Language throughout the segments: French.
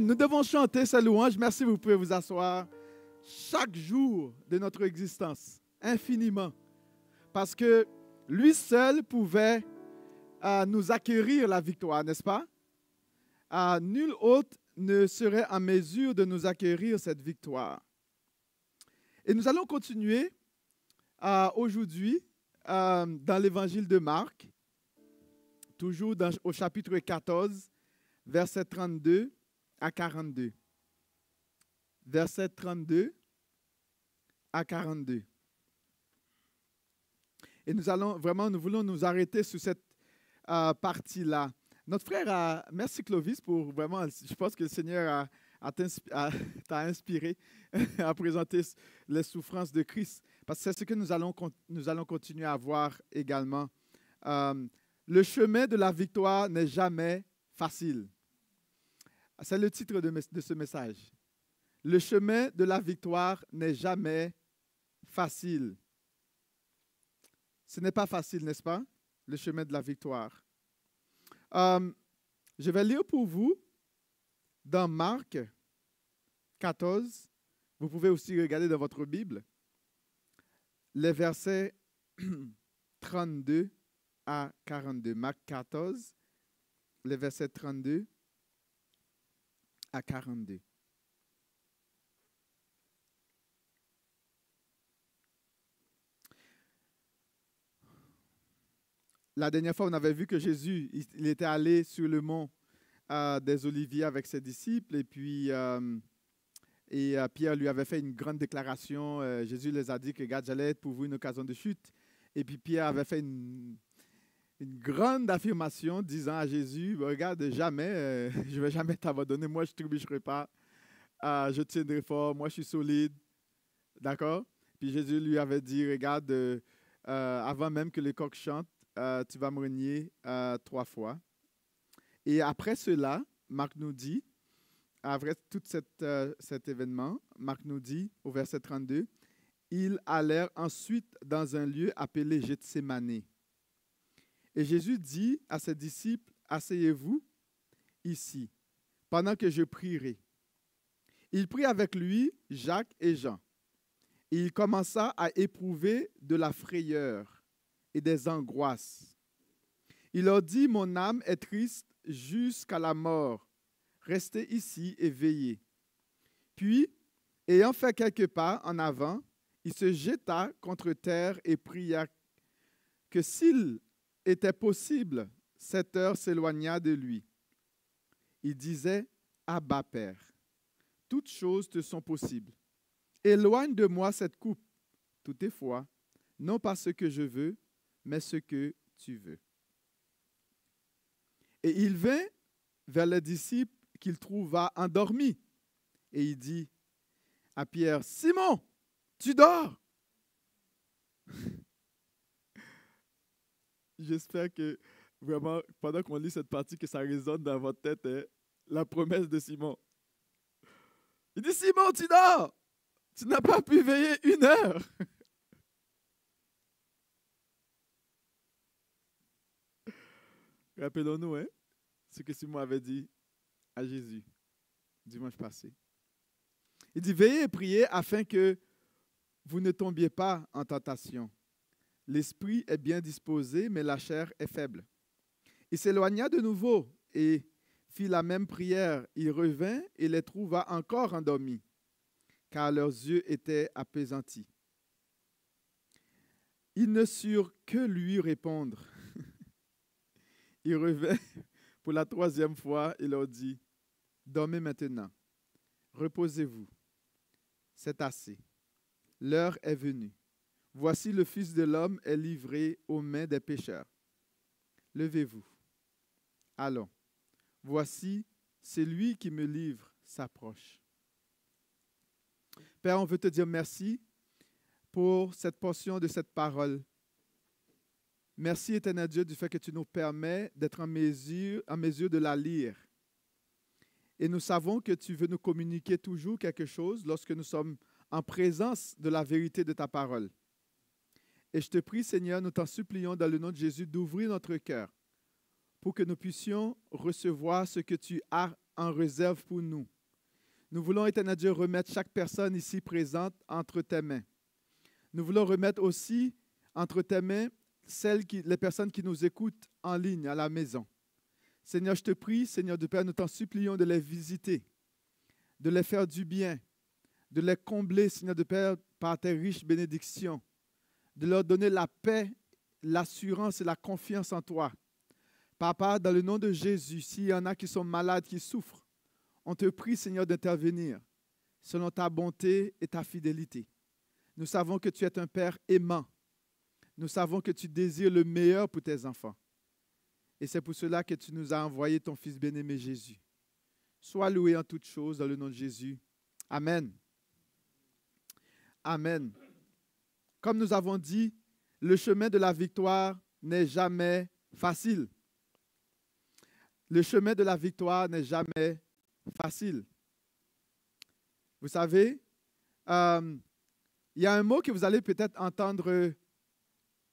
Nous devons chanter sa louange. Merci, vous pouvez vous asseoir chaque jour de notre existence, infiniment. Parce que lui seul pouvait euh, nous acquérir la victoire, n'est-ce pas? Euh, nul autre ne serait en mesure de nous acquérir cette victoire. Et nous allons continuer euh, aujourd'hui dans l'évangile de Marc, toujours au chapitre 14, verset 32 à 42. Verset 32 à 42. Et nous allons vraiment, nous voulons nous arrêter sur cette euh, partie-là. Notre frère, a, merci Clovis pour vraiment, je pense que le Seigneur t'a inspiré à présenter les souffrances de Christ, parce que c'est ce que nous allons, nous allons continuer à voir également. Euh, le chemin de la victoire n'est jamais facile. C'est le titre de, ce message. Le chemin de la victoire n'est jamais facile. Ce n'est pas facile, n'est-ce pas? Le chemin de la victoire? Euh, je vais lire pour vous dans Marc 14. Vous pouvez aussi regarder dans votre Bible les versets 32 à 42. Marc 14, les versets 32 à 42. La dernière fois, on avait vu que Jésus, il était allé sur le mont euh, des Oliviers avec ses disciples et puis euh, et, euh, Pierre lui avait fait une grande déclaration. Jésus les a dit que, regarde, j'allais être pour vous une occasion de chute. Et puis Pierre avait fait une, une grande affirmation disant à Jésus, regarde, jamais, euh, je ne vais jamais t'abandonner, moi je ne trébucherai pas, euh, je tiendrai fort, moi je suis solide. D'accord? Puis Jésus lui avait dit, regarde, euh, avant même que les coqs chantent, tu vas me renier trois fois. Et après cela, Marc nous dit, après tout cet événement, Marc nous dit au verset 32, ils allèrent ensuite dans un lieu appelé Gethsemane. Et Jésus dit à ses disciples, Asseyez-vous ici, pendant que je prierai. Il prit avec lui Jacques et Jean. Et il commença à éprouver de la frayeur et des angoisses. Il leur dit, Mon âme est triste jusqu'à la mort. Restez ici et veillez. Puis, ayant fait quelques pas en avant, il se jeta contre terre et pria que s'il était possible, cette heure s'éloigna de lui. Il disait, Abba Père, toutes choses te sont possibles. Éloigne de moi cette coupe, toutefois, non pas ce que je veux, mais ce que tu veux. Et il vint vers les disciples qu'il trouva endormis. Et il dit à Pierre, Simon, tu dors J'espère que vraiment, pendant qu'on lit cette partie, que ça résonne dans votre tête, hein, la promesse de Simon. Il dit, Simon, tu dors. Tu n'as pas pu veiller une heure. Rappelons-nous hein, ce que Simon avait dit à Jésus dimanche passé. Il dit, veillez et priez afin que vous ne tombiez pas en tentation. L'esprit est bien disposé, mais la chair est faible. Il s'éloigna de nouveau et fit la même prière. Il revint et les trouva encore endormis, car leurs yeux étaient apaisantis. Ils ne surent que lui répondre. il revint pour la troisième fois et leur dit, Dormez maintenant, reposez-vous, c'est assez, l'heure est venue. Voici le Fils de l'homme est livré aux mains des pécheurs. Levez-vous. Allons. Voici, celui qui me livre s'approche. Père, on veut te dire merci pour cette portion de cette parole. Merci, éternel Dieu, du fait que tu nous permets d'être en mesure, en mesure de la lire. Et nous savons que tu veux nous communiquer toujours quelque chose lorsque nous sommes en présence de la vérité de ta parole. Et je te prie, Seigneur, nous t'en supplions dans le nom de Jésus d'ouvrir notre cœur pour que nous puissions recevoir ce que tu as en réserve pour nous. Nous voulons, éternel Dieu, remettre chaque personne ici présente entre tes mains. Nous voulons remettre aussi entre tes mains celles les personnes qui nous écoutent en ligne à la maison. Seigneur, je te prie, Seigneur de Père, nous t'en supplions de les visiter, de les faire du bien, de les combler, Seigneur de Père, par tes riches bénédictions, de leur donner la paix, l'assurance et la confiance en toi. Papa, dans le nom de Jésus, s'il y en a qui sont malades, qui souffrent, on te prie, Seigneur, d'intervenir selon ta bonté et ta fidélité. Nous savons que tu es un Père aimant. Nous savons que tu désires le meilleur pour tes enfants. Et c'est pour cela que tu nous as envoyé ton Fils bien-aimé Jésus. Sois loué en toutes choses dans le nom de Jésus. Amen. Amen. Comme nous avons dit, le chemin de la victoire n'est jamais facile. Le chemin de la victoire n'est jamais facile. Vous savez, euh, il y a un mot que vous allez peut-être entendre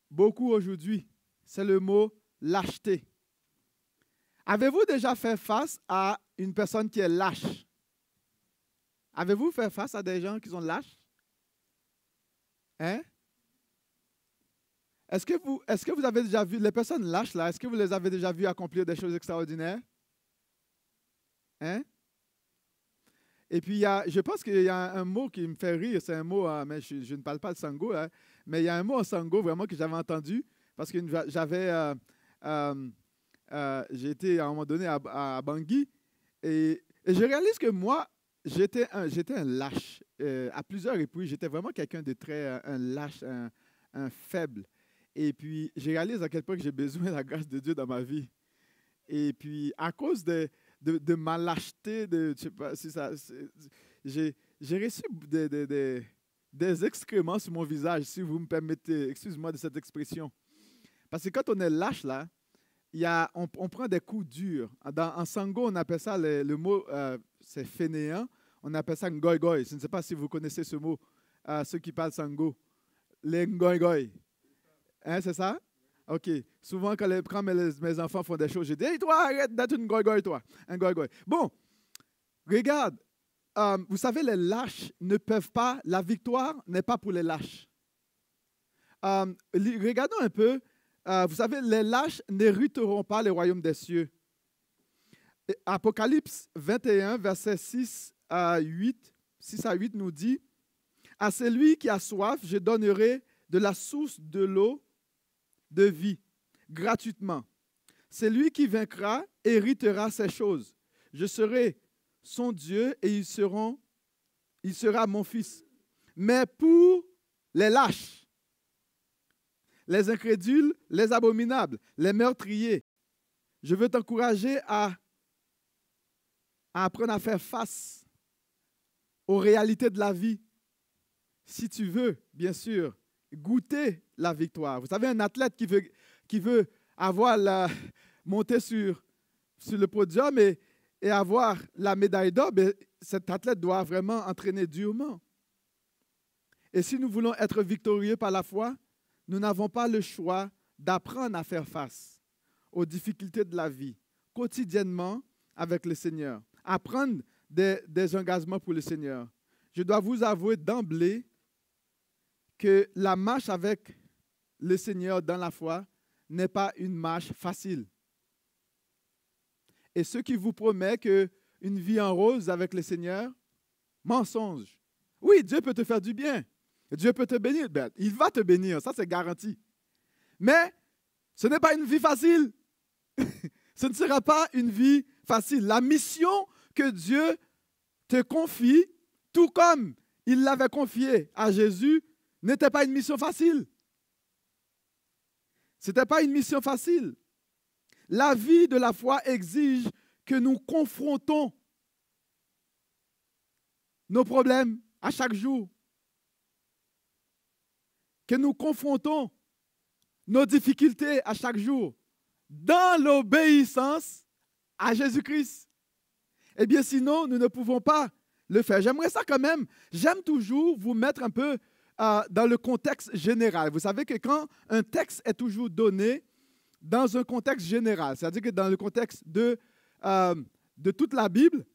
beaucoup aujourd'hui. C'est le mot lâcheté. Avez-vous déjà fait face à une personne qui est lâche? Avez-vous fait face à des gens qui sont lâches? Hein? Est-ce que, vous, avez déjà vu les personnes lâches là? Est-ce que vous les avez déjà vues accomplir des choses extraordinaires? Hein? Et puis, il y a, je pense qu'il y a un mot qui me fait rire. C'est un mot, hein, mais je, ne parle pas de sango, hein, mais il y a un mot en sango vraiment que j'avais entendu parce que j'avais. Euh, euh, euh, été à un moment donné à, Bangui et, je réalise que moi, j'étais un, j'étais lâche à plusieurs reprises. J'étais vraiment quelqu'un de très un lâche, un, faible. Et puis, je réalise à quel point j'ai besoin de la grâce de Dieu dans ma vie. Et puis, à cause de, de, de ma lâcheté, de, je sais pas si ça, j'ai, reçu des, des, des, excréments sur mon visage, si vous me permettez, excuse-moi de cette expression. Parce que quand on est lâche, là, y a, on, on prend des coups durs. Dans, en sango, on appelle ça, le, mot, euh, c'est fainéant, on appelle ça ngoy Je ne sais pas si vous connaissez ce mot, euh, ceux qui parlent sango. Les ngoy Hein, c'est ça? OK. Souvent, quand, mes, enfants font des choses, je dis Hey, toi, arrête d'être une goy toi. Un Bon, regarde. Euh, vous savez, les lâches ne peuvent pas, la victoire n'est pas pour les lâches. Euh, regardons un peu. Euh, vous savez, les lâches n'hériteront pas le royaume des cieux. Apocalypse 21, verset 6 à 8, 6 à 8 nous dit À celui qui a soif, je donnerai de la source de l'eau de vie gratuitement. C'est lui qui vaincra héritera ces choses. Je serai son Dieu et il sera mon fils. Mais pour les lâches, les incrédules, les abominables, les meurtriers, je veux t'encourager à apprendre à faire face aux réalités de la vie. Si tu veux, bien sûr, goûter la victoire. Vous savez, un athlète qui veut, qui veut avoir la, monter sur, sur le podium et, et avoir la médaille d'or, ben, cet athlète doit vraiment entraîner durement. Et si nous voulons être victorieux par la foi, nous n'avons pas le choix d'apprendre à faire face aux difficultés de la vie quotidiennement avec le Seigneur. Apprendre des, des engagements pour le Seigneur. Je dois vous avouer d'emblée que la marche avec le Seigneur dans la foi n'est pas une marche facile. Et ceux qui vous promettent une vie en rose avec le Seigneur, mensonge. Oui, Dieu peut te faire du bien. Dieu peut te bénir. Ben, il va te bénir, ça c'est garanti. Mais ce n'est pas une vie facile. ce ne sera pas une vie facile. La mission que Dieu te confie, tout comme il l'avait confiée à Jésus, n'était pas une mission facile. Ce n'était pas une mission facile. La vie de la foi exige que nous confrontons nos problèmes à chaque jour, que nous confrontons nos difficultés à chaque jour dans l'obéissance à Jésus-Christ. Eh bien, sinon, nous ne pouvons pas le faire. J'aimerais ça quand même. J'aime toujours vous mettre un peu dans le contexte général. Vous savez que quand un texte est toujours donné dans un contexte général, c'est-à-dire que dans le contexte de, euh, de toute la Bible.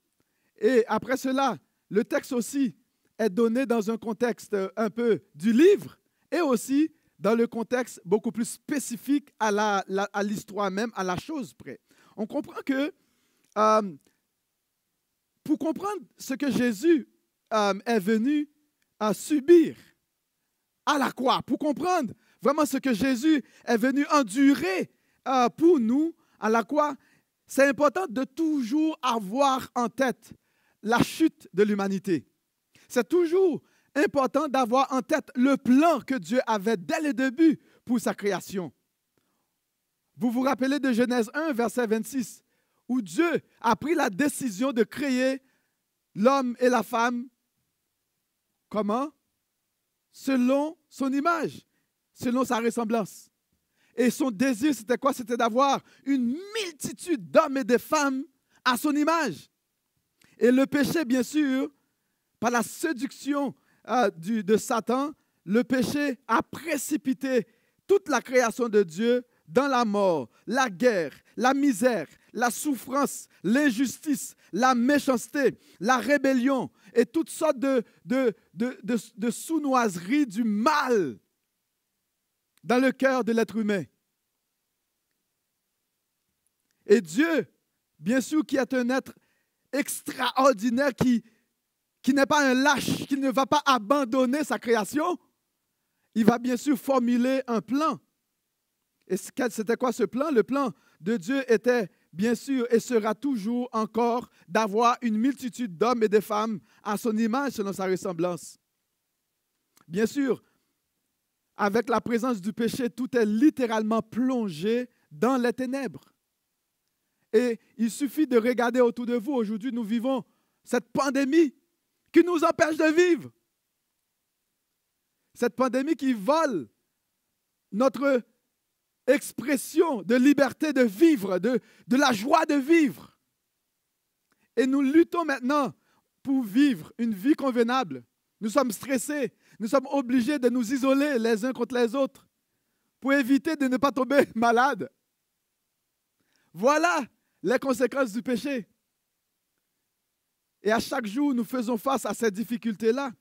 Et après cela, le texte aussi est donné dans un contexte un peu du livre et aussi dans le contexte beaucoup plus spécifique à l'histoire même, à la chose près. On comprend que euh, pour comprendre ce que Jésus euh, est venu à subir à la croix, pour comprendre vraiment ce que Jésus est venu endurer euh, pour nous à la croix, c'est important de toujours avoir en tête la chute de l'humanité. C'est toujours important d'avoir en tête le plan que Dieu avait dès le début pour sa création. Vous vous rappelez de Genèse 1, verset 26, où Dieu a pris la décision de créer l'homme et la femme. Comment? Selon son image, selon sa ressemblance. Et son désir, c'était quoi? C'était d'avoir une multitude d'hommes et de femmes à son image. Et le péché, bien sûr, par la séduction euh, de Satan, le péché a précipité toute la création de Dieu dans la mort, la guerre, la misère, la souffrance, l'injustice, la méchanceté, la rébellion et toutes sortes de, de, de, sous-noiseries du mal dans le cœur de l'être humain. Et Dieu, bien sûr, qui est un être extraordinaire, qui n'est pas un lâche, qui ne va pas abandonner sa création, il va bien sûr formuler un plan. Et c'était quoi ce plan? Le plan de Dieu était bien sûr et sera toujours encore d'avoir une multitude d'hommes et de femmes à son image selon sa ressemblance. Bien sûr, avec la présence du péché, tout est littéralement plongé dans les ténèbres. Et il suffit de regarder autour de vous. Aujourd'hui, nous vivons cette pandémie qui nous empêche de vivre. Cette pandémie qui vole notre expression de liberté de vivre, de, de la joie de vivre. Et nous luttons maintenant pour vivre une vie convenable. Nous sommes stressés, nous sommes obligés de nous isoler les uns contre les autres pour éviter de ne pas tomber malade. Voilà les conséquences du péché. Et à chaque jour, nous faisons face à ces difficultés-là.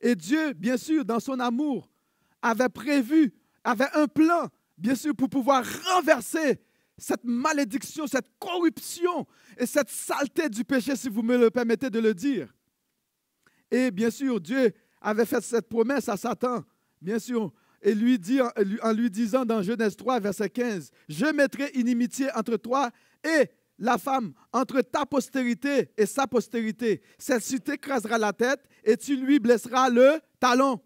Et Dieu, bien sûr, dans son amour, avait prévu, avait un plan bien sûr, pour pouvoir renverser cette malédiction, cette corruption et cette saleté du péché, si vous me le permettez de le dire. Et bien sûr, Dieu avait fait cette promesse à Satan, bien sûr, et lui dit, en lui disant dans Genèse 3, verset 15, Je mettrai inimitié entre toi et la femme, entre ta postérité et sa postérité. Celle-ci t'écrasera la tête et tu lui blesseras le talon.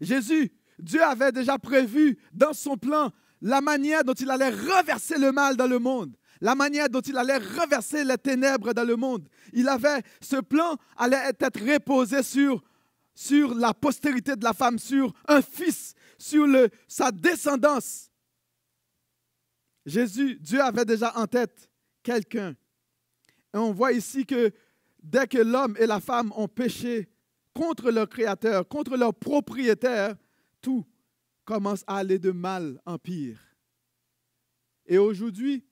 Jésus Dieu avait déjà prévu dans son plan la manière dont il allait reverser le mal dans le monde, la manière dont il allait reverser les ténèbres dans le monde. Il avait, ce plan allait être reposé sur, sur la postérité de la femme, sur un fils, sur le, sa descendance. Jésus, Dieu avait déjà en tête quelqu'un. Et on voit ici que dès que l'homme et la femme ont péché contre leur Créateur, contre leur propriétaire, tout commence à aller de mal en pire. Et aujourd'hui,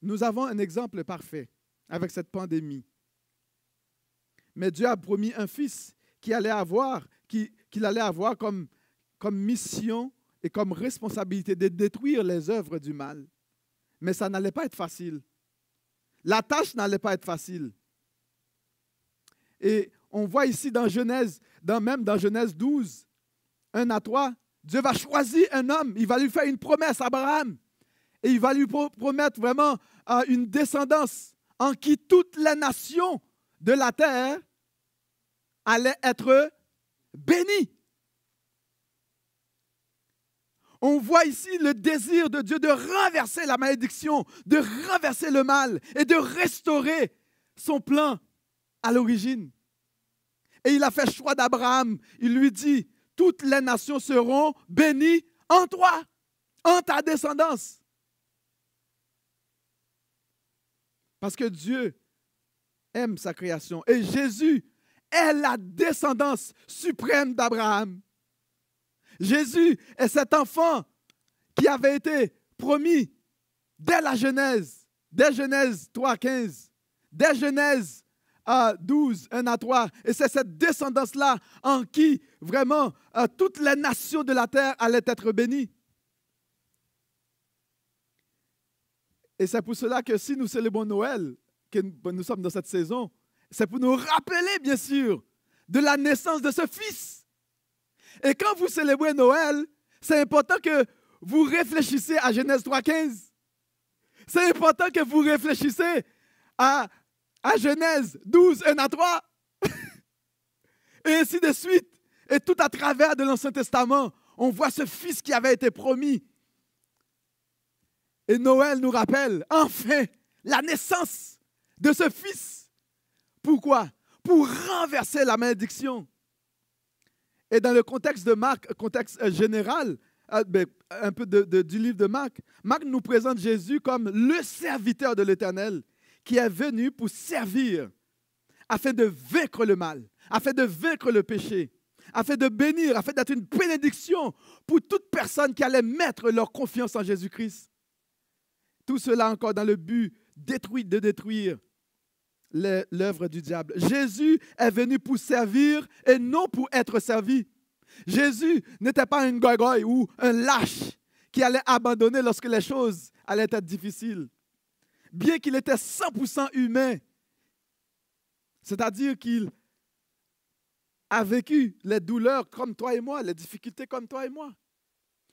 nous avons un exemple parfait avec cette pandémie. Mais Dieu a promis un fils qui allait avoir, qu'il allait avoir comme, mission et comme responsabilité de détruire les œuvres du mal. Mais ça n'allait pas être facile. La tâche n'allait pas être facile. Et on voit ici dans Genèse, même dans Genèse 12, 1 à 3, Dieu va choisir un homme, il va lui faire une promesse Abraham. Et il va lui promettre vraiment euh, une descendance en qui toutes les nations de la terre allaient être bénies. On voit ici le désir de Dieu de renverser la malédiction, de renverser le mal et de restaurer son plan à l'origine. Et il a fait choix d'Abraham. Il lui dit, toutes les nations seront bénies en toi, en ta descendance. Parce que Dieu aime sa création. Et Jésus est la descendance suprême d'Abraham. Jésus est cet enfant qui avait été promis dès la Genèse dès Genèse 3, 15, dès Genèse 12, 1 à 3. Et c'est cette descendance-là en qui vraiment euh, toutes les nations de la terre allaient être bénies. Et c'est pour cela que si nous célébrons Noël, que nous sommes dans cette saison, c'est pour nous rappeler, bien sûr, de la naissance de ce Fils. Et quand vous célébrez Noël, c'est important que vous réfléchissez à Genèse 3.15. C'est important que vous réfléchissez à, à Genèse 12, 1 à 3. Et ainsi de suite. Et tout à travers de l'Ancien Testament, on voit ce Fils qui avait été promis. Et Noël nous rappelle enfin la naissance de ce Fils. Pourquoi? Pour renverser la malédiction. Et dans le contexte de Marc, contexte euh, général, euh, ben, un peu du livre de Marc, Marc nous présente Jésus comme le serviteur de l'Éternel qui est venu pour servir afin de vaincre le mal, afin de vaincre le péché, afin de bénir, afin d'être une bénédiction pour toute personne qui allait mettre leur confiance en Jésus-Christ. Tout cela encore dans le but détruit, de détruire l'œuvre du diable. Jésus est venu pour servir et non pour être servi. Jésus n'était pas un goy ou un lâche qui allait abandonner lorsque les choses allaient être difficiles. Bien qu'il était 100% humain, c'est-à-dire qu'il a vécu les douleurs comme toi et moi, les difficultés comme toi et moi.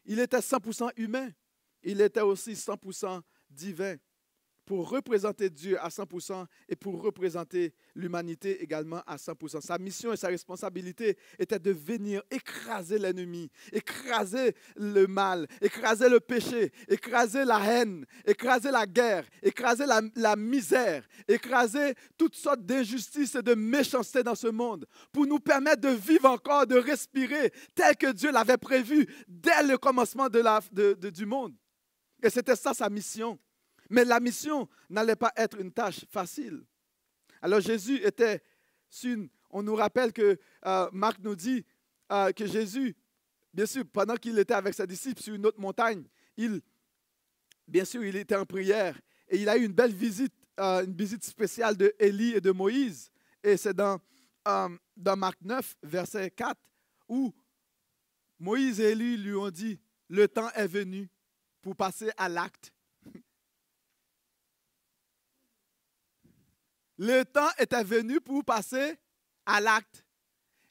Il était 100% humain. Il était aussi 100% divin pour représenter Dieu à 100% et pour représenter l'humanité également à 100%. Sa mission et sa responsabilité était de venir écraser l'ennemi, écraser le mal, écraser le péché, écraser la haine, écraser la guerre, écraser la, la misère, écraser toutes sortes d'injustices et de méchanceté dans ce monde, pour nous permettre de vivre encore, de respirer tel que Dieu l'avait prévu dès le commencement de la, de, du monde. Et c'était ça sa mission. Mais la mission n'allait pas être une tâche facile. Alors Jésus était sur On nous rappelle que euh, Marc nous dit euh, que Jésus, bien sûr, pendant qu'il était avec ses disciples sur une autre montagne, il, bien sûr, il était en prière et il a eu une belle visite, euh, une visite spéciale de Élie et de Moïse. Et c'est dans, dans Marc 9, verset 4, où Moïse et Élie lui ont dit, le temps est venu pour passer à l'acte Le temps était venu pour passer à l'acte.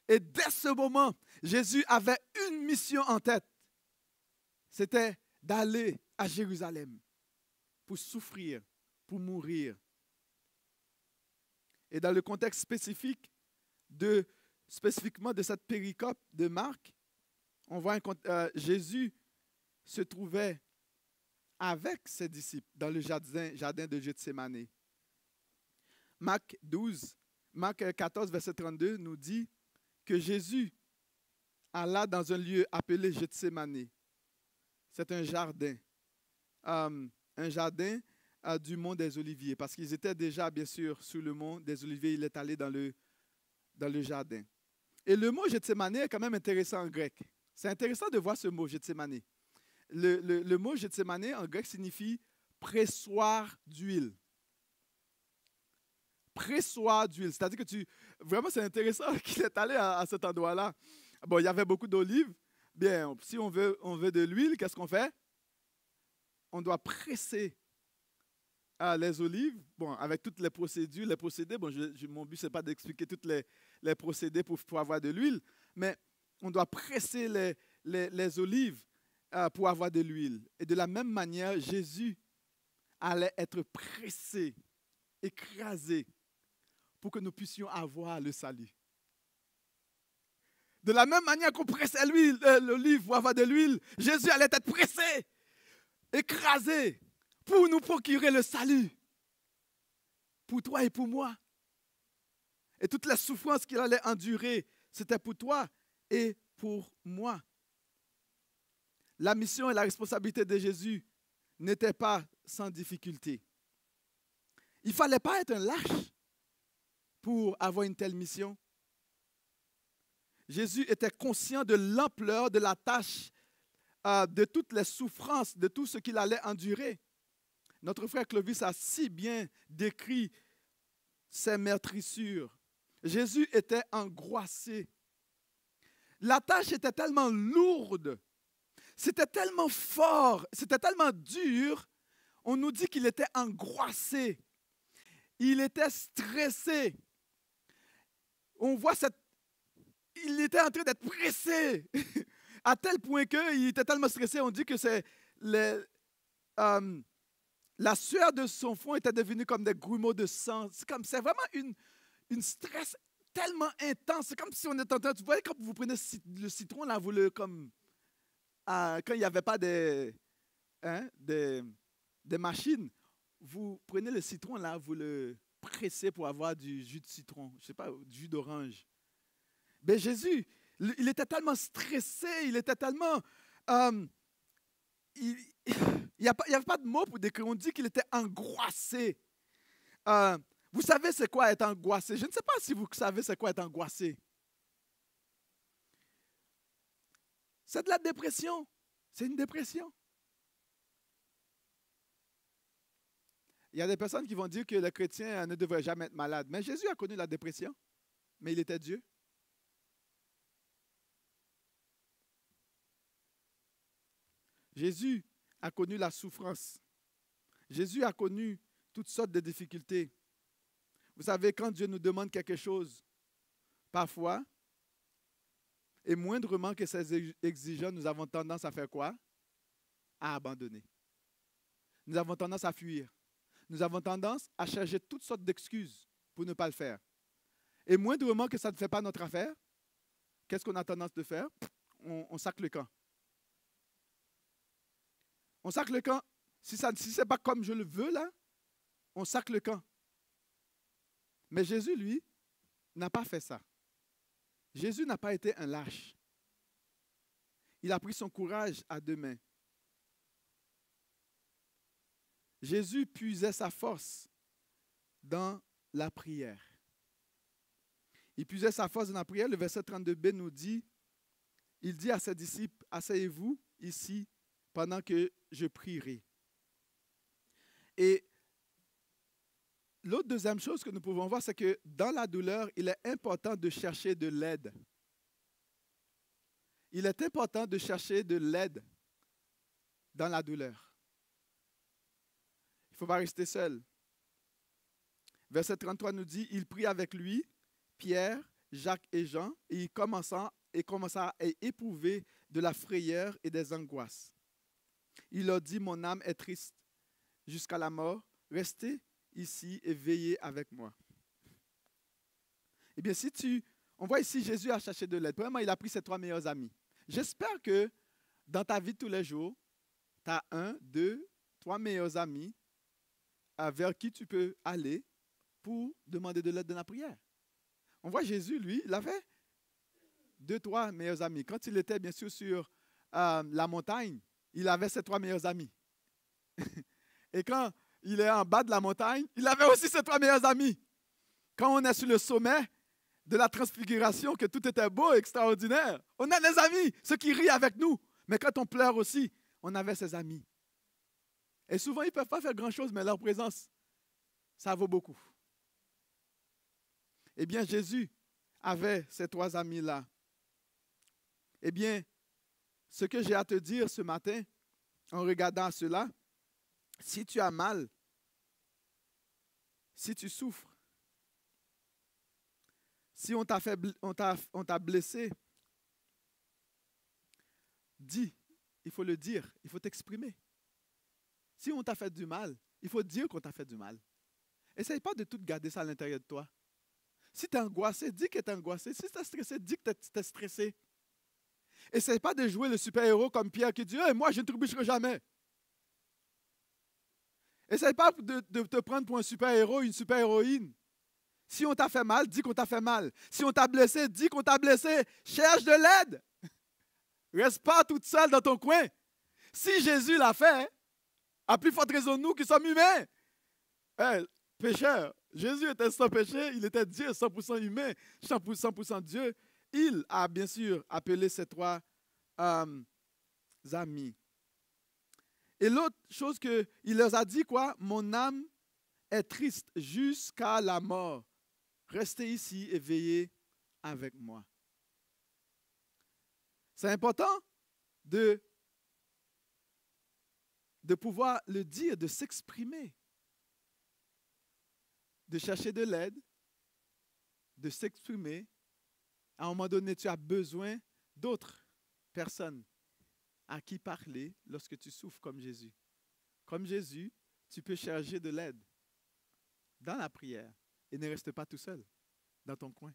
Et dès ce moment, Jésus avait une mission en tête. C'était d'aller à Jérusalem pour souffrir, pour mourir. Et dans le contexte spécifique de, spécifiquement de cette péricope de Marc, on voit que euh, Jésus se trouvait avec ses disciples dans le jardin, jardin de Gethsemane. Marc 12, Marc 14, verset 32 nous dit que Jésus alla dans un lieu appelé Gethsemane. C'est un jardin, euh, un jardin euh, du mont des Oliviers, parce qu'ils étaient déjà, bien sûr, sur le mont des Oliviers. Il est allé dans le, dans le jardin. Et le mot Gethsemane est quand même intéressant en grec. C'est intéressant de voir ce mot Gethsemane. Le, le, le mot Gethsemane en grec signifie pressoir d'huile pressoir d'huile. C'est-à-dire que tu. Vraiment, c'est intéressant qu'il est allé à, cet endroit-là. Bon, il y avait beaucoup d'olives. Bien, si on veut, on veut de l'huile, qu'est-ce qu'on fait? On doit presser ah, les olives, bon, avec toutes les procédures, les procédés. Bon, je, mon but, ce n'est pas d'expliquer toutes les, procédés pour, pour avoir de l'huile, mais on doit presser les, les, olives ah, pour avoir de l'huile. Et de la même manière, Jésus allait être pressé, écrasé pour que nous puissions avoir le salut. De la même manière qu'on pressait l'huile, euh, l'olive pour avoir de l'huile, Jésus allait être pressé, écrasé, pour nous procurer le salut. Pour toi et pour moi. Et toutes les souffrances qu'il allait endurer, c'était pour toi et pour moi. La mission et la responsabilité de Jésus n'étaient pas sans difficulté. Il ne fallait pas être un lâche pour avoir une telle mission. Jésus était conscient de l'ampleur de la tâche, euh, de toutes les souffrances, de tout ce qu'il allait endurer. Notre frère Clovis a si bien décrit ses meurtrissures. Jésus était angoissé. La tâche était tellement lourde, c'était tellement fort, c'était tellement dur. On nous dit qu'il était angoissé. Il était stressé. On voit cette... Il était en train d'être pressé, à tel point qu'il était tellement stressé, on dit que c'est... Euh, la sueur de son front était devenue comme des grumeaux de sang. C'est comme, c'est vraiment une, une stress tellement intense. C'est comme si on était en train, vous voyez quand vous prenez le citron, là, vous le, comme, quand il n'y avait pas des, hein, machines, vous prenez le citron, là, vous le pressez pour avoir du jus de citron, je sais pas, du jus d'orange. Mais Jésus, il était tellement stressé, il était tellement... Euh, il n'y avait pas de mots pour décrire. On dit qu'il était angoissé. Euh, vous savez c'est quoi être angoissé? Je ne sais pas si vous savez c'est quoi être angoissé. C'est de la dépression. C'est une dépression. Il y a des personnes qui vont dire que le chrétien ne devrait jamais être malade. Mais Jésus a connu la dépression, mais il était Dieu. Jésus a connu la souffrance. Jésus a connu toutes sortes de difficultés. Vous savez, quand Dieu nous demande quelque chose, parfois, et moindrement que c'est exigeant, nous avons tendance à faire quoi? À abandonner. Nous avons tendance à fuir. Nous avons tendance à chercher toutes sortes d'excuses pour ne pas le faire. Et moindrement que ça ne fait pas notre affaire, qu'est-ce qu'on a tendance de faire? On, on sac le camp. On sac le camp. Si, ça, si ce n'est pas comme je le veux, là, on sac le camp. Mais Jésus, lui, n'a pas fait ça. Jésus n'a pas été un lâche. Il a pris son courage à deux mains. Jésus puisait sa force dans la prière. Il puisait sa force dans la prière. Le verset 32b nous dit, il dit à ses disciples, asseyez-vous ici pendant que je prierai. Et l'autre deuxième chose que nous pouvons voir, c'est que dans la douleur, il est important de chercher de l'aide. Il est important de chercher de l'aide dans la douleur. Faut pas rester seul. Verset 33 nous dit, il prit avec lui Pierre, Jacques et Jean, et il commença, et commença à éprouver de la frayeur et des angoisses. Il leur dit, mon âme est triste jusqu'à la mort, restez ici et veillez avec moi. Eh bien, si tu... On voit ici, Jésus a cherché de l'aide. Premièrement, il a pris ses trois meilleurs amis. J'espère que dans ta vie de tous les jours, tu as un, deux, trois meilleurs amis vers qui tu peux aller pour demander de l'aide dans la prière. On voit Jésus, lui, il avait deux, trois meilleurs amis. Quand il était, bien sûr, sur euh, la montagne, il avait ses trois meilleurs amis. Et quand il est en bas de la montagne, il avait aussi ses trois meilleurs amis. Quand on est sur le sommet de la transfiguration, que tout était beau, extraordinaire, on a des amis, ceux qui rient avec nous. Mais quand on pleure aussi, on avait ses amis. Et souvent, ils ne peuvent pas faire grand-chose, mais leur présence, ça vaut beaucoup. Eh bien, Jésus avait ces trois amis-là. Eh bien, ce que j'ai à te dire ce matin, en regardant cela, si tu as mal, si tu souffres, si on t'a, on t'a blessé, dis, il faut le dire, il faut t'exprimer. Si on t'a fait du mal, il faut dire qu'on t'a fait du mal. Essaye pas de tout garder ça à l'intérieur de toi. Si tu es angoissé, dis que tu angoissé. Si tu es stressé, dis que tu es stressé. Essaye pas de jouer le super-héros comme Pierre qui dit Moi, je ne trébucherai jamais. Essaye pas de, te prendre pour un super-héros, une super-héroïne. Si on t'a fait mal, dis qu'on t'a fait mal. Si on t'a blessé, dis qu'on t'a blessé. Cherche de l'aide. Reste pas toute seule dans ton coin. Si Jésus l'a fait, à plus forte raison nous qui sommes humains. Hey, pécheur, Jésus était sans péché, il était Dieu, 100% humain, 100% Dieu il a bien sûr appelé ses trois euh, amis. Et l'autre chose qu'il leur a dit, quoi? Mon âme est triste jusqu'à la mort. Restez ici et veillez avec moi. C'est important de, de pouvoir le dire, de s'exprimer, de chercher de l'aide, de s'exprimer. À un moment donné, tu as besoin d'autres personnes à qui parler lorsque tu souffres comme Jésus. Comme Jésus, tu peux chercher de l'aide dans la prière et ne reste pas tout seul dans ton coin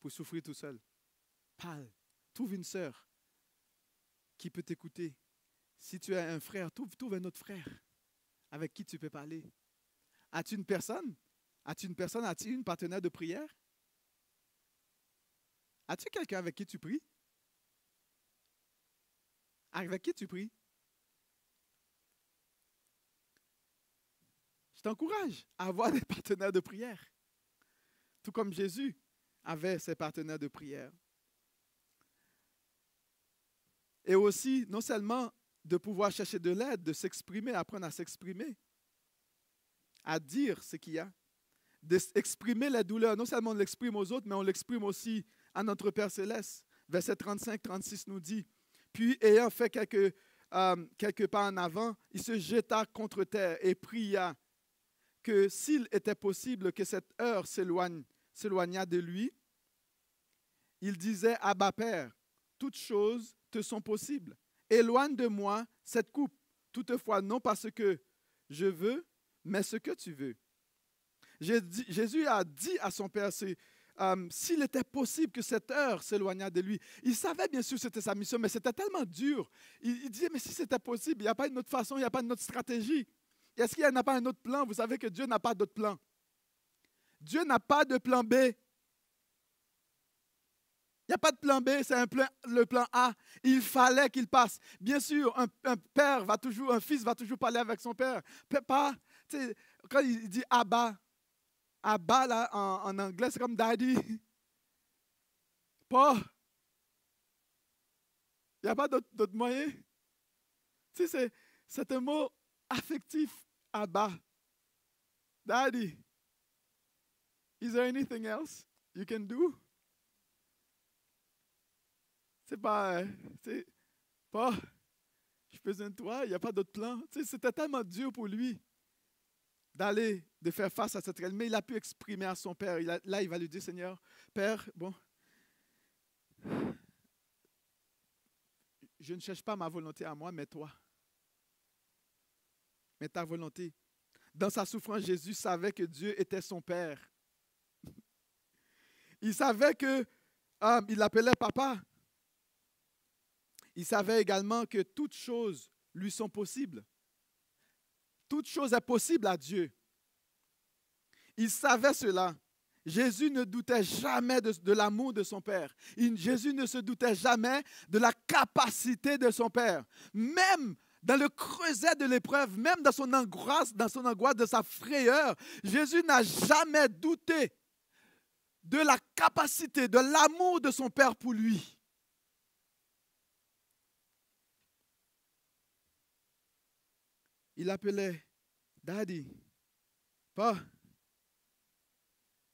pour souffrir tout seul. Parle. Trouve une sœur qui peut t'écouter. Si tu as un frère, trouve, un autre frère avec qui tu peux parler. As-tu une personne? As-tu une personne? As-tu une partenaire de prière? As-tu quelqu'un avec qui tu pries? Avec qui tu pries? Je t'encourage à avoir des partenaires de prière. Tout comme Jésus avait ses partenaires de prière. Et aussi, non seulement de pouvoir chercher de l'aide, de s'exprimer, apprendre à s'exprimer, à dire ce qu'il y a, d'exprimer la douleur. Non seulement on l'exprime aux autres, mais on l'exprime aussi à notre Père céleste. Verset 35-36 nous dit, puis, ayant fait quelques, euh, pas en avant, il se jeta contre terre et pria que s'il était possible que cette heure s'éloignât de lui, il disait, Abba Père, toutes choses te sont possibles. Éloigne de moi cette coupe, toutefois non parce que je veux, mais ce que tu veux. Jésus a dit à son Père, euh, s'il était possible que cette heure s'éloignât de lui. Il savait bien sûr que c'était sa mission, mais c'était tellement dur. Il, disait, mais si c'était possible, il n'y a pas une autre façon, il n'y a pas une autre stratégie. Est-ce qu'il n'y a pas un autre plan? Vous savez que Dieu n'a pas d'autre plan. Dieu n'a pas de plan B. Il n'y a pas de plan B, c'est le plan A. Il fallait qu'il passe. Bien sûr, un, père va toujours, un fils va toujours parler avec son père. Pas, quand il dit Abba, Abba, là, en, anglais, c'est comme daddy. Pas. Il n'y a pas d'autre moyen. C'est un mot affectif. Abba. Daddy. Is there anything else you can do? C'est pas. C'est pas. Je besoin de toi, il n'y a pas d'autre plan. C'était tellement dur pour lui d'aller, de faire face à cette réalité. Mais il a pu exprimer à son père. là, il va lui dire, Seigneur, Père, bon, je ne cherche pas ma volonté à moi, mais toi. Mais ta volonté. Dans sa souffrance, Jésus savait que Dieu était son Père. Il savait que ah, il l'appelait papa. Il savait également que toutes choses lui sont possibles. Toute chose est possible à Dieu. Il savait cela. Jésus ne doutait jamais de, l'amour de son Père. Jésus ne se doutait jamais de la capacité de son Père. Même dans le creuset de l'épreuve, même dans son angoisse, dans son angoisse, de sa frayeur, Jésus n'a jamais douté de la capacité, de l'amour de son Père pour lui. Il appelait Daddy, pas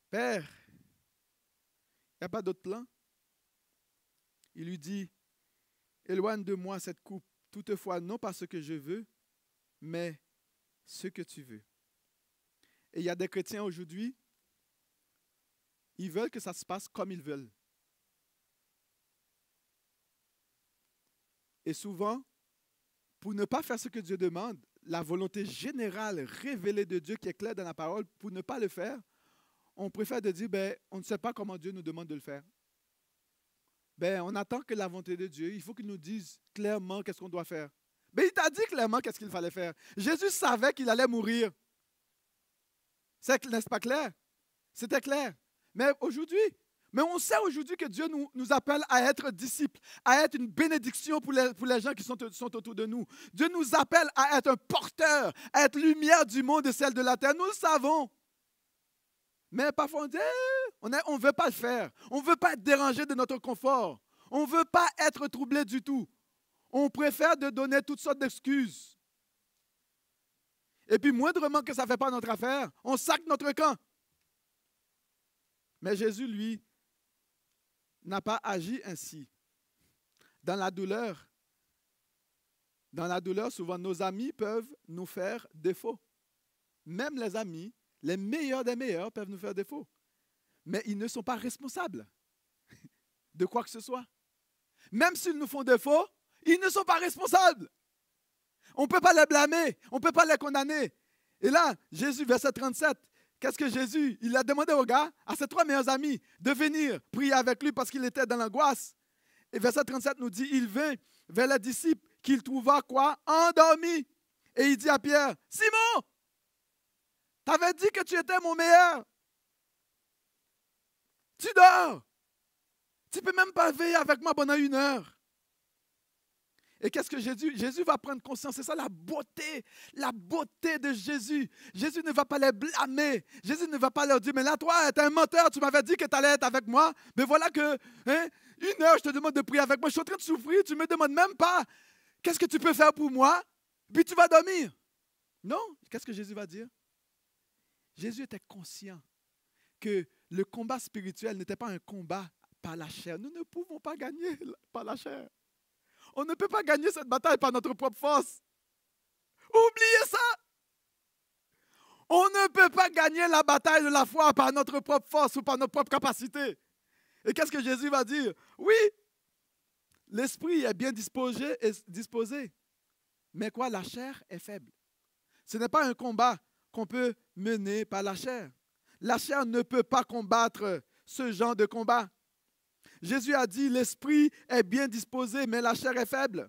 Père. Il n'y a pas d'autre plan. Il lui dit, éloigne de moi cette coupe, toutefois non pas ce que je veux, mais ce que tu veux. Et il y a des chrétiens aujourd'hui, ils veulent que ça se passe comme ils veulent. Et souvent, pour ne pas faire ce que Dieu demande, la volonté générale révélée de Dieu qui est claire dans la parole, pour ne pas le faire, on préfère de dire, ben, on ne sait pas comment Dieu nous demande de le faire. Ben, on attend que la volonté de Dieu, il faut qu'il nous dise clairement qu'est-ce qu'on doit faire. Mais ben, il t'a dit clairement qu'est-ce qu'il fallait faire. Jésus savait qu'il allait mourir. C'est, n'est-ce pas clair? C'était clair. Mais aujourd'hui, mais on sait aujourd'hui que Dieu nous, nous, appelle à être disciples, à être une bénédiction pour les, pour les gens qui sont, sont, autour de nous. Dieu nous appelle à être un porteur, à être lumière du monde et celle de la terre. Nous le savons. Mais parfois on dit, eh, on ne veut pas le faire. On ne veut pas être dérangé de notre confort. On ne veut pas être troublé du tout. on préfère de donner toutes sortes d'excuses. Et puis, moindrement que ça ne fait pas notre affaire, on sac notre camp. Mais Jésus, lui, n'a pas agi ainsi. Dans la douleur, dans la douleur, souvent nos amis peuvent nous faire défaut. Même les amis, les meilleurs des meilleurs, peuvent nous faire défaut. Mais ils ne sont pas responsables de quoi que ce soit. Même s'ils nous font défaut, ils ne sont pas responsables. On ne peut pas les blâmer, on ne peut pas les condamner. Et là, Jésus, verset 37, qu'est-ce que Jésus Il a demandé aux gars, à ses trois meilleurs amis, de venir prier avec lui parce qu'il était dans l'angoisse? Et verset 37 nous dit, il vint vers les disciples qu'il trouva quoi? Endormis. Et il dit à Pierre, Simon, t'avais dit que tu étais mon meilleur. Tu dors. Tu ne peux même pas veiller avec moi pendant une heure. Et qu'est-ce que Jésus? Jésus va prendre conscience. C'est ça la beauté, la beauté de Jésus. Jésus ne va pas les blâmer. Jésus ne va pas leur dire, mais là, toi, tu es un menteur, tu m'avais dit que tu allais être avec moi. Mais voilà que, hein, une heure, je te demande de prier avec moi. Je suis en train de souffrir, tu ne me demandes même pas, qu'est-ce que tu peux faire pour moi? Puis tu vas dormir. Non, qu'est-ce que Jésus va dire? Jésus était conscient que le combat spirituel n'était pas un combat par la chair. Nous ne pouvons pas gagner par la chair. On ne peut pas gagner cette bataille par notre propre force. Oubliez ça. On ne peut pas gagner la bataille de la foi par notre propre force ou par notre propre capacité. Et qu'est-ce que Jésus va dire? Oui, l'esprit est bien disposé, disposé, mais quoi, la chair est faible. Ce n'est pas un combat qu'on peut mener par la chair. La chair ne peut pas combattre ce genre de combat. Jésus a dit, l'esprit est bien disposé, mais la chair est faible.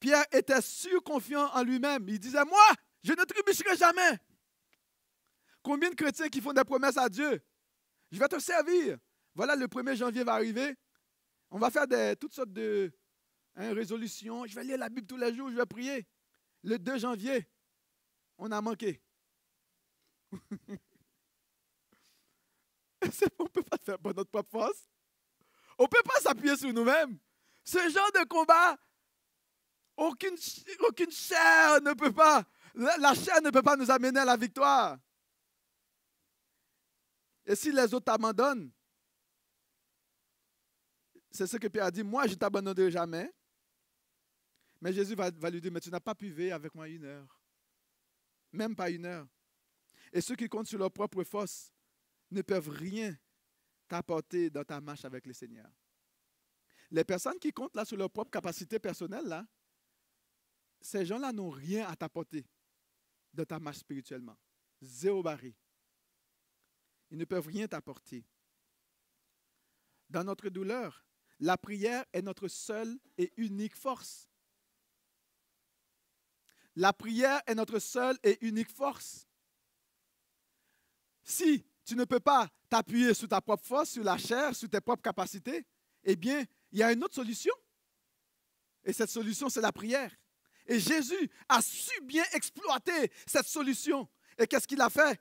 Pierre était surconfiant en lui-même. Il disait, moi, je ne trébucherai jamais. Combien de chrétiens qui font des promesses à Dieu? Je vais te servir. Voilà, le 1er janvier va arriver. On va faire toutes sortes de hein, résolutions. Je vais lire la Bible tous les jours, je vais prier. Le 2 janvier, on a manqué. on ne peut pas faire notre propre force. On ne peut pas s'appuyer sur nous-mêmes. Ce genre de combat, aucune, aucune chair ne peut pas, la chair ne peut pas nous amener à la victoire. Et si les autres t'abandonnent, c'est ce que Pierre a dit, moi je ne t'abandonnerai jamais. Mais Jésus va, lui dire, mais tu n'as pas pu veiller avec moi une heure. Même pas une heure. Et ceux qui comptent sur leur propre force ne peuvent rien t'apporter dans ta marche avec le Seigneur. Les personnes qui comptent là sur leur propre capacité personnelle, là, ces gens-là n'ont rien à t'apporter dans ta marche spirituellement. Zéro barré. Ils ne peuvent rien t'apporter. Dans notre douleur, la prière est notre seule et unique force. La prière est notre seule et unique force. Si tu ne peux pas t'appuyer sur ta propre force, sur la chair, sur tes propres capacités, eh bien, il y a une autre solution. Et cette solution, c'est la prière. Et Jésus a su bien exploiter cette solution. Et qu'est-ce qu'il a fait?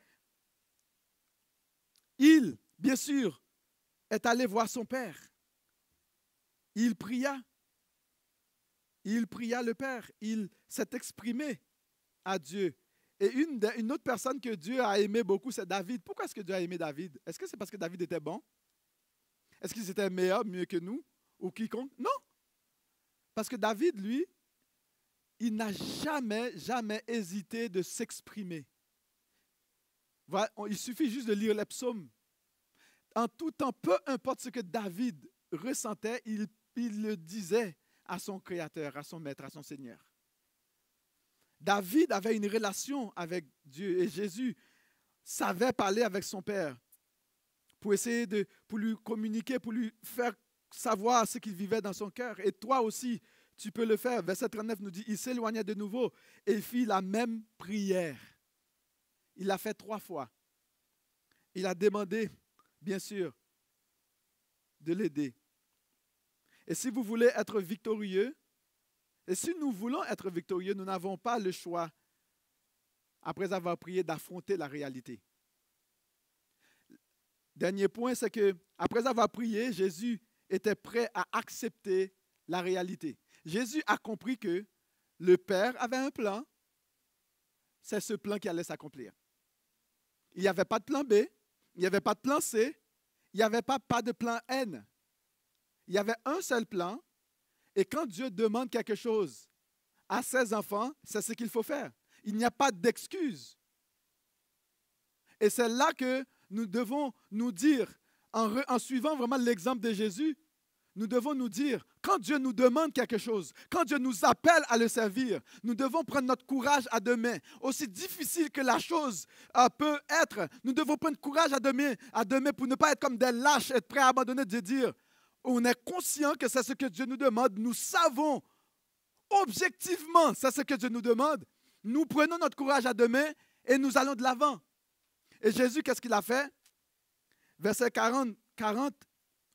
Il, bien sûr, est allé voir son Père. Il pria. Il pria le Père. Il s'est exprimé à Dieu. Et une, autre personne que Dieu a aimé beaucoup, c'est David. Pourquoi est-ce que Dieu a aimé David? Est-ce que c'est parce que David était bon? Est-ce qu'il était meilleur, mieux que nous? Ou quiconque? Non. Parce que David, lui, il n'a jamais, jamais hésité de s'exprimer. il suffit juste de lire les psaumes. En tout temps, peu importe ce que David ressentait, il le disait à son Créateur, à son Maître, à son Seigneur. David avait une relation avec Dieu et Jésus savait parler avec son Père pour essayer de lui communiquer, pour lui faire savoir ce qu'il vivait dans son cœur. Et toi aussi, tu peux le faire. Verset 39 nous dit, il s'éloigna de nouveau et fit la même prière. Il l'a fait trois fois. Il a demandé, bien sûr, de l'aider. Et si vous voulez être victorieux, et si nous voulons être victorieux, nous n'avons pas le choix, après avoir prié, d'affronter la réalité. Dernier point, c'est que après avoir prié, Jésus était prêt à accepter la réalité. Jésus a compris que le Père avait un plan. C'est ce plan qui allait s'accomplir. Il n'y avait pas de plan B, il n'y avait pas de plan C, il n'y avait pas, pas de plan N. Il y avait un seul plan. Et quand Dieu demande quelque chose à ses enfants, c'est ce qu'il faut faire. Il n'y a pas d'excuse. Et c'est là que nous devons nous dire, en, suivant vraiment l'exemple de Jésus, nous devons nous dire, quand Dieu nous demande quelque chose, quand Dieu nous appelle à le servir, nous devons prendre notre courage à deux mains. Aussi difficile que la chose euh, peut être, nous devons prendre courage à deux pour ne pas être comme des lâches, être prêts à abandonner, de dire, on est conscient que c'est ce que Dieu nous demande, nous savons objectivement, c'est ce que Dieu nous demande, nous prenons notre courage à deux mains et nous allons de l'avant. Et Jésus, qu'est-ce qu'il a fait? Verset 40, 40,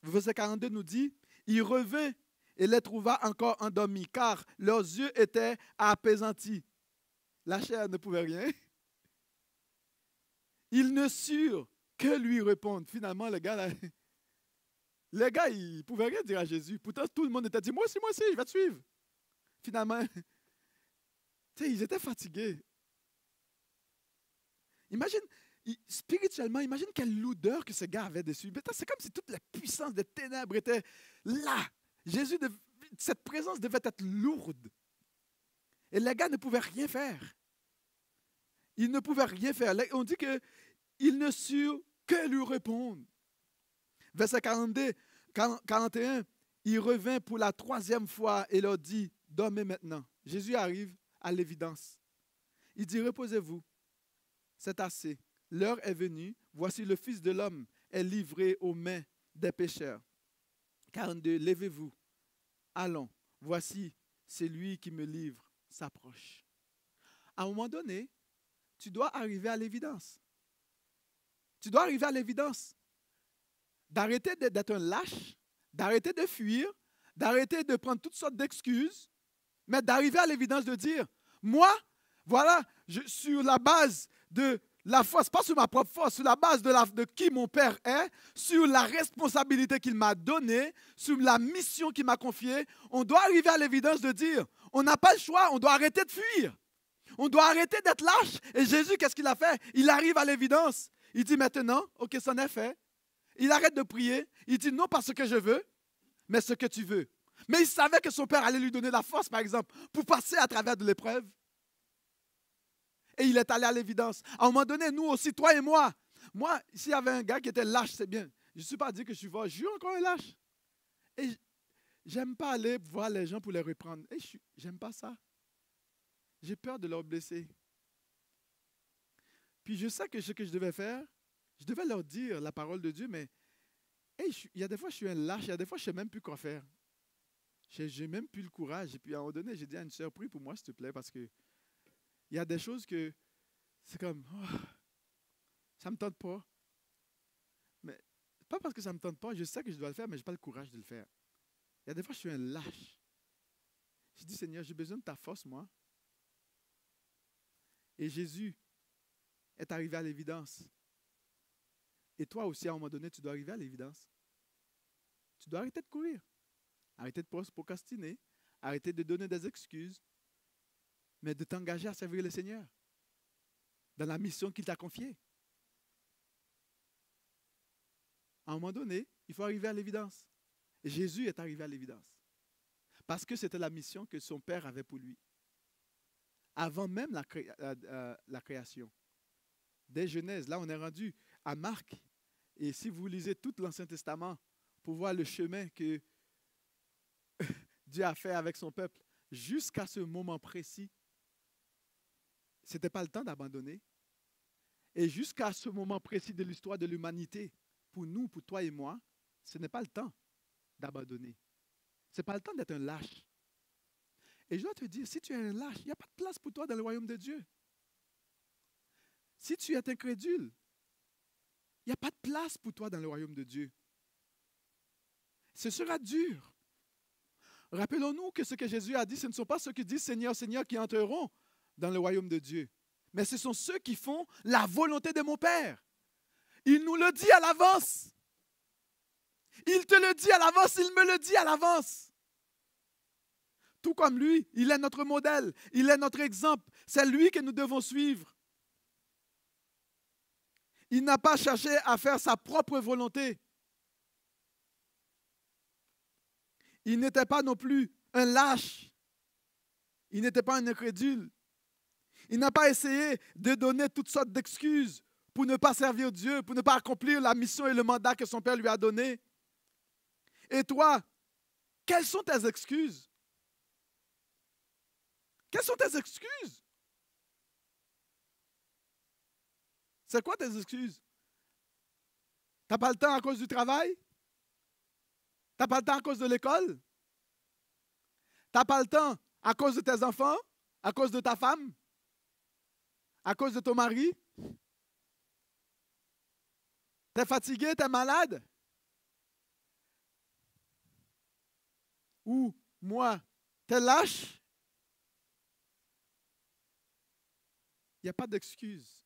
verset 42 nous dit, il revint et les trouva encore endormis, car leurs yeux étaient apaisantis. La chair ne pouvait rien. Ils ne surent que lui répondre. Finalement, le gars, les gars, ils ne pouvaient rien dire à Jésus. Pourtant, tout le monde était dit, moi aussi, moi aussi, je vais te suivre. Finalement, ils étaient fatigués. Imagine, spirituellement, imagine quelle lourdeur que ce gars avait dessus. C'est comme si toute la puissance des ténèbres était là. Jésus, cette présence devait être lourde. Et les gars ne pouvaient rien faire. Ils ne pouvaient rien faire. On dit qu'ils ne surent que lui répondre. Verset 42, 41, il revint pour la troisième fois et leur dit, dormez maintenant. Jésus arrive à l'évidence. Il dit, reposez-vous, c'est assez. L'heure est venue, voici le Fils de l'homme est livré aux mains des pécheurs. 42, levez-vous, allons, voici, c'est lui qui me livre s'approche. À un moment donné, tu dois arriver à l'évidence. Tu dois arriver à l'évidence. D'arrêter d'être un lâche, d'arrêter de fuir, d'arrêter de prendre toutes sortes d'excuses, mais d'arriver à l'évidence de dire, moi, voilà, sur la base de la force, pas sur ma propre force, sur la base de, de qui mon Père est, sur la responsabilité qu'il m'a donnée, sur la mission qu'il m'a confiée, on doit arriver à l'évidence de dire, on n'a pas le choix, on doit arrêter de fuir. On doit arrêter d'être lâche. Et Jésus, qu'est-ce qu'il a fait? Il arrive à l'évidence. Il dit maintenant, ok, c'en est fait. Il arrête de prier. Il dit non pas ce que je veux, mais ce que tu veux. Mais il savait que son Père allait lui donner la force, par exemple, pour passer à travers de l'épreuve et il est allé à l'évidence. À un moment donné, nous aussi, toi et moi, moi, s'il y avait un gars qui était lâche, c'est bien. Je ne suis pas dit que je suis fort, je suis encore un lâche. Et j'aime pas aller voir les gens pour les reprendre. Et j'aime pas ça. J'ai peur de leur blesser. Puis je sais que ce que je devais faire, je devais leur dire la parole de Dieu, mais il y a des fois, je suis un lâche, il y a des fois, je ne sais même plus quoi faire. Je n'ai même plus le courage. Et puis à un moment donné, j'ai dit à une soeur, prie pour moi, s'il te plaît, parce que il y a des choses que c'est comme, oh, ça ne me tente pas. Mais pas parce que ça ne me tente pas, je sais que je dois le faire, mais je n'ai pas le courage de le faire. Il y a des fois, je suis un lâche. Je dis, Seigneur, j'ai besoin de ta force, moi. Et Jésus est arrivé à l'évidence. Et toi aussi, à un moment donné, tu dois arriver à l'évidence. Tu dois arrêter de courir. Arrêter de procrastiner. Arrêter de donner des excuses mais de t'engager à servir le Seigneur dans la mission qu'il t'a confiée. À un moment donné, il faut arriver à l'évidence. Jésus est arrivé à l'évidence. Parce que c'était la mission que son Père avait pour lui. Avant même la, euh, la création. Dès Genèse, là on est rendu à Marc. Et si vous lisez tout l'Ancien Testament pour voir le chemin que Dieu a fait avec son peuple, jusqu'à ce moment précis, ce n'était pas le temps d'abandonner. Et jusqu'à ce moment précis de l'histoire de l'humanité, pour nous, pour toi et moi, ce n'est pas le temps d'abandonner. Ce n'est pas le temps d'être un lâche. Et je dois te dire, si tu es un lâche, il n'y a pas de place pour toi dans le royaume de Dieu. Si tu es incrédule, n'y a pas de place pour toi dans le royaume de Dieu. Ce sera dur. Rappelons-nous que ce que Jésus a dit, ce ne sont pas ceux qui disent Seigneur, Seigneur qui entreront, dans le royaume de Dieu. Mais ce sont ceux qui font la volonté de mon Père. Il nous le dit à l'avance. Il te le dit à l'avance, il me le dit à l'avance. tout comme lui. Il est notre modèle, il est notre exemple. C'est lui que nous devons suivre. Il n'a pas cherché à faire sa propre volonté. Il n'était pas non plus un lâche. Il n'était pas un incrédule. Il n'a pas essayé de donner toutes sortes d'excuses pour ne pas servir Dieu, pour ne pas accomplir la mission et le mandat que son Père lui a donné. Et toi, quelles sont tes excuses? Quelles sont tes excuses? C'est quoi tes excuses? Tu n'as pas le temps à cause du travail? Tu n'as pas le temps à cause de l'école? Tu n'as pas le temps à cause de tes enfants? À cause de ta femme? À cause de ton mari? Tu es fatigué? Tu es malade? Ou moi, t'es lâche? Il n'y a pas d'excuse.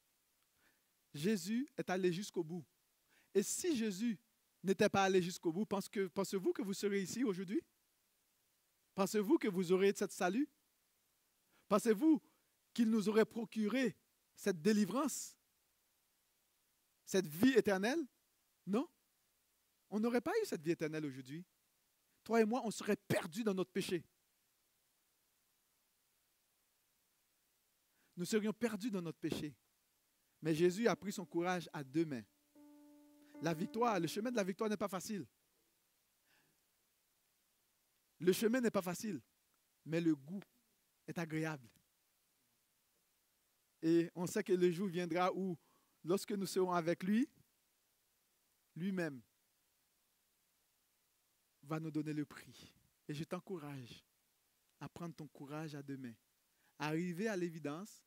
Jésus est allé jusqu'au bout. Et si Jésus n'était pas allé jusqu'au bout, pensez-vous que vous serez ici aujourd'hui? Pensez-vous que vous aurez cette salut? Pensez-vous qu'il nous aurait procuré cette délivrance? Cette vie éternelle? Non. On n'aurait pas eu cette vie éternelle aujourd'hui. Toi et moi, on serait perdus dans notre péché. Nous serions perdus dans notre péché. Mais Jésus a pris son courage à deux mains. La victoire, le chemin de la victoire n'est pas facile. Le chemin n'est pas facile, mais le goût est agréable. Et on sait que le jour viendra où, lorsque nous serons avec lui, lui-même va nous donner le prix. Et je t'encourage à prendre ton courage à deux mains, à arriver à l'évidence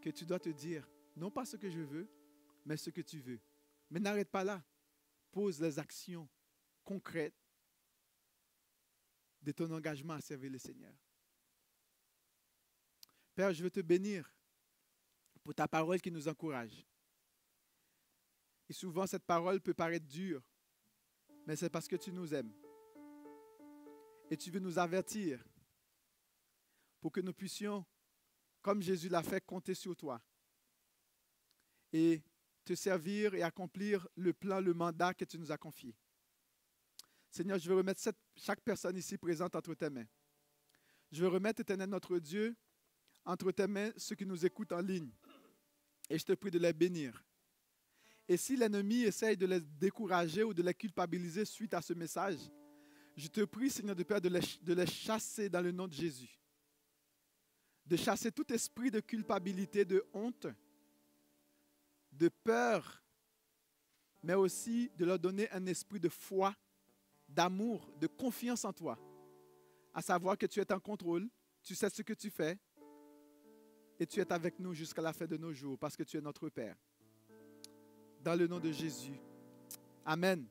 que tu dois te dire, non pas ce que je veux, mais ce que tu veux. Mais n'arrête pas là. Pose les actions concrètes de ton engagement à servir le Seigneur. Père, je veux te bénir pour ta parole qui nous encourage. Et souvent, cette parole peut paraître dure, mais c'est parce que tu nous aimes. Et tu veux nous avertir pour que nous puissions comme Jésus l'a fait, compter sur toi et te servir et accomplir le plan, le mandat que tu nous as confié. Seigneur, je veux remettre chaque personne ici présente entre tes mains. Je veux remettre, éternel notre Dieu, entre tes mains ceux qui nous écoutent en ligne. Et je te prie de les bénir. Et si l'ennemi essaye de les décourager ou de les culpabiliser suite à ce message, je te prie, Seigneur de Père, de les, de les chasser dans le nom de Jésus de chasser tout esprit de culpabilité, de honte, de peur, mais aussi de leur donner un esprit de foi, d'amour, de confiance en toi, à savoir que tu es en contrôle, tu sais ce que tu fais, et tu es avec nous jusqu'à la fin de nos jours, parce que tu es notre Père. Dans le nom de Jésus. Amen.